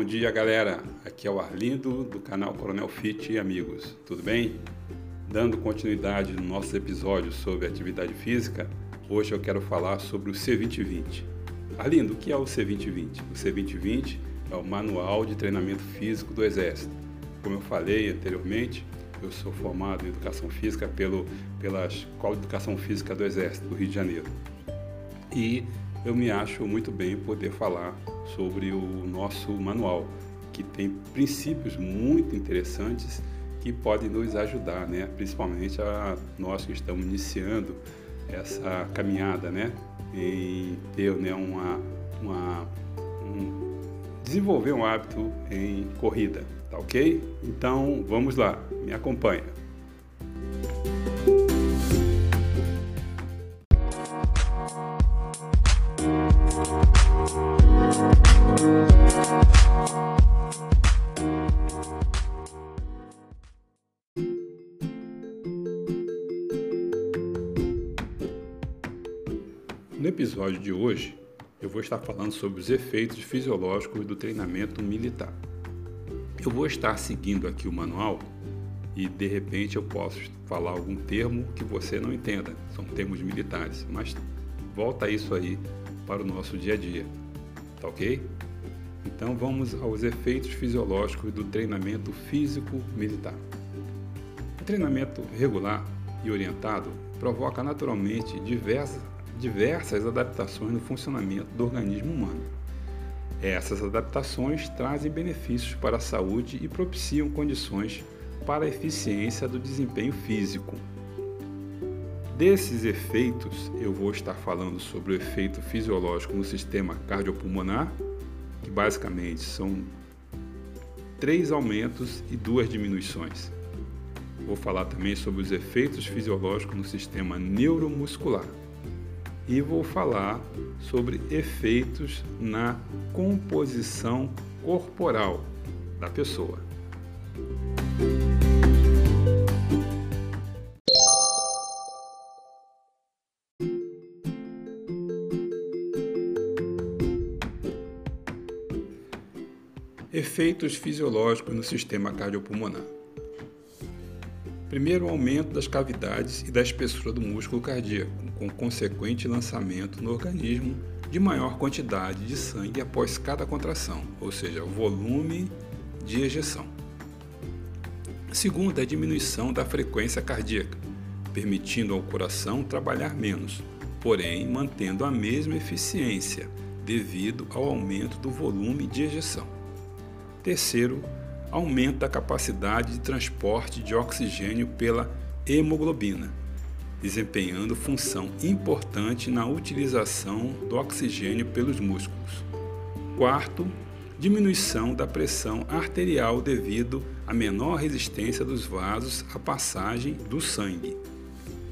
Bom dia, galera. Aqui é o Arlindo do canal Coronel Fit e amigos. Tudo bem? Dando continuidade nos nossos episódios sobre atividade física, hoje eu quero falar sobre o C2020. Arlindo, o que é o C2020? O C2020 é o Manual de Treinamento Físico do Exército. Como eu falei anteriormente, eu sou formado em Educação Física pelo, pela Escola de Educação Física do Exército do Rio de Janeiro. E eu me acho muito bem poder falar sobre o nosso manual, que tem princípios muito interessantes que podem nos ajudar, né? principalmente a nós que estamos iniciando essa caminhada né? em ter né, uma, uma um, desenvolver um hábito em corrida, tá ok? Então vamos lá, me acompanha. No episódio de hoje, eu vou estar falando sobre os efeitos fisiológicos do treinamento militar. Eu vou estar seguindo aqui o manual e de repente eu posso falar algum termo que você não entenda, são termos militares, mas volta isso aí para o nosso dia a dia, tá ok? Então vamos aos efeitos fisiológicos do treinamento físico militar. O treinamento regular e orientado provoca naturalmente diversas diversas adaptações no funcionamento do organismo humano. Essas adaptações trazem benefícios para a saúde e propiciam condições para a eficiência do desempenho físico. Desses efeitos, eu vou estar falando sobre o efeito fisiológico no sistema cardiopulmonar, que basicamente são três aumentos e duas diminuições. Vou falar também sobre os efeitos fisiológicos no sistema neuromuscular e vou falar sobre efeitos na composição corporal da pessoa. Efeitos fisiológicos no sistema cardiopulmonar. Primeiro, aumento das cavidades e da espessura do músculo cardíaco, com consequente lançamento no organismo de maior quantidade de sangue após cada contração, ou seja, volume de ejeção. Segundo, a diminuição da frequência cardíaca, permitindo ao coração trabalhar menos, porém mantendo a mesma eficiência devido ao aumento do volume de ejeção. Terceiro, aumento da capacidade de transporte de oxigênio pela hemoglobina, desempenhando função importante na utilização do oxigênio pelos músculos. Quarto, diminuição da pressão arterial devido à menor resistência dos vasos à passagem do sangue.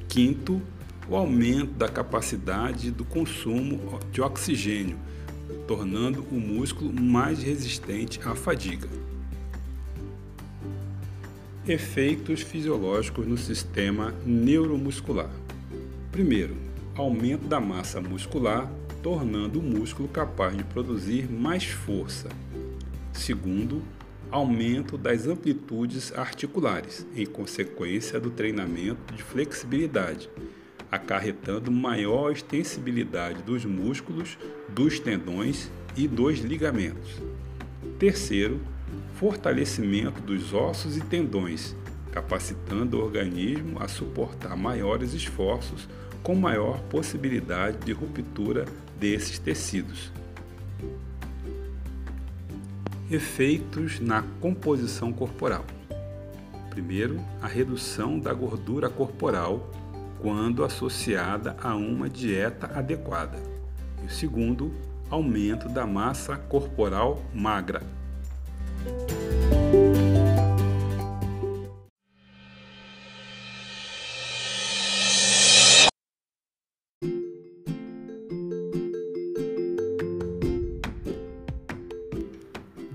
Quinto, o aumento da capacidade do consumo de oxigênio, tornando o músculo mais resistente à fadiga. Efeitos fisiológicos no sistema neuromuscular. Primeiro, aumento da massa muscular, tornando o músculo capaz de produzir mais força. Segundo, aumento das amplitudes articulares, em consequência do treinamento de flexibilidade, acarretando maior extensibilidade dos músculos, dos tendões e dos ligamentos. Terceiro, fortalecimento dos ossos e tendões, capacitando o organismo a suportar maiores esforços com maior possibilidade de ruptura desses tecidos. Efeitos na composição corporal. Primeiro, a redução da gordura corporal quando associada a uma dieta adequada. E o segundo, aumento da massa corporal magra,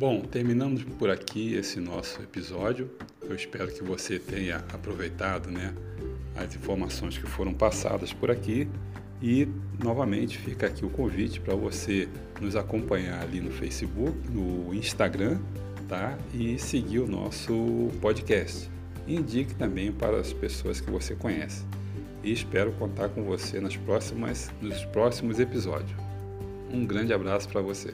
Bom, terminamos por aqui esse nosso episódio. Eu espero que você tenha aproveitado né, as informações que foram passadas por aqui E novamente fica aqui o convite para você nos acompanhar ali no Facebook, no Instagram, tá? E seguir o nosso podcast. Indique também para as pessoas que você conhece. E espero contar com você nas próximas, nos próximos episódios. Um grande abraço para você.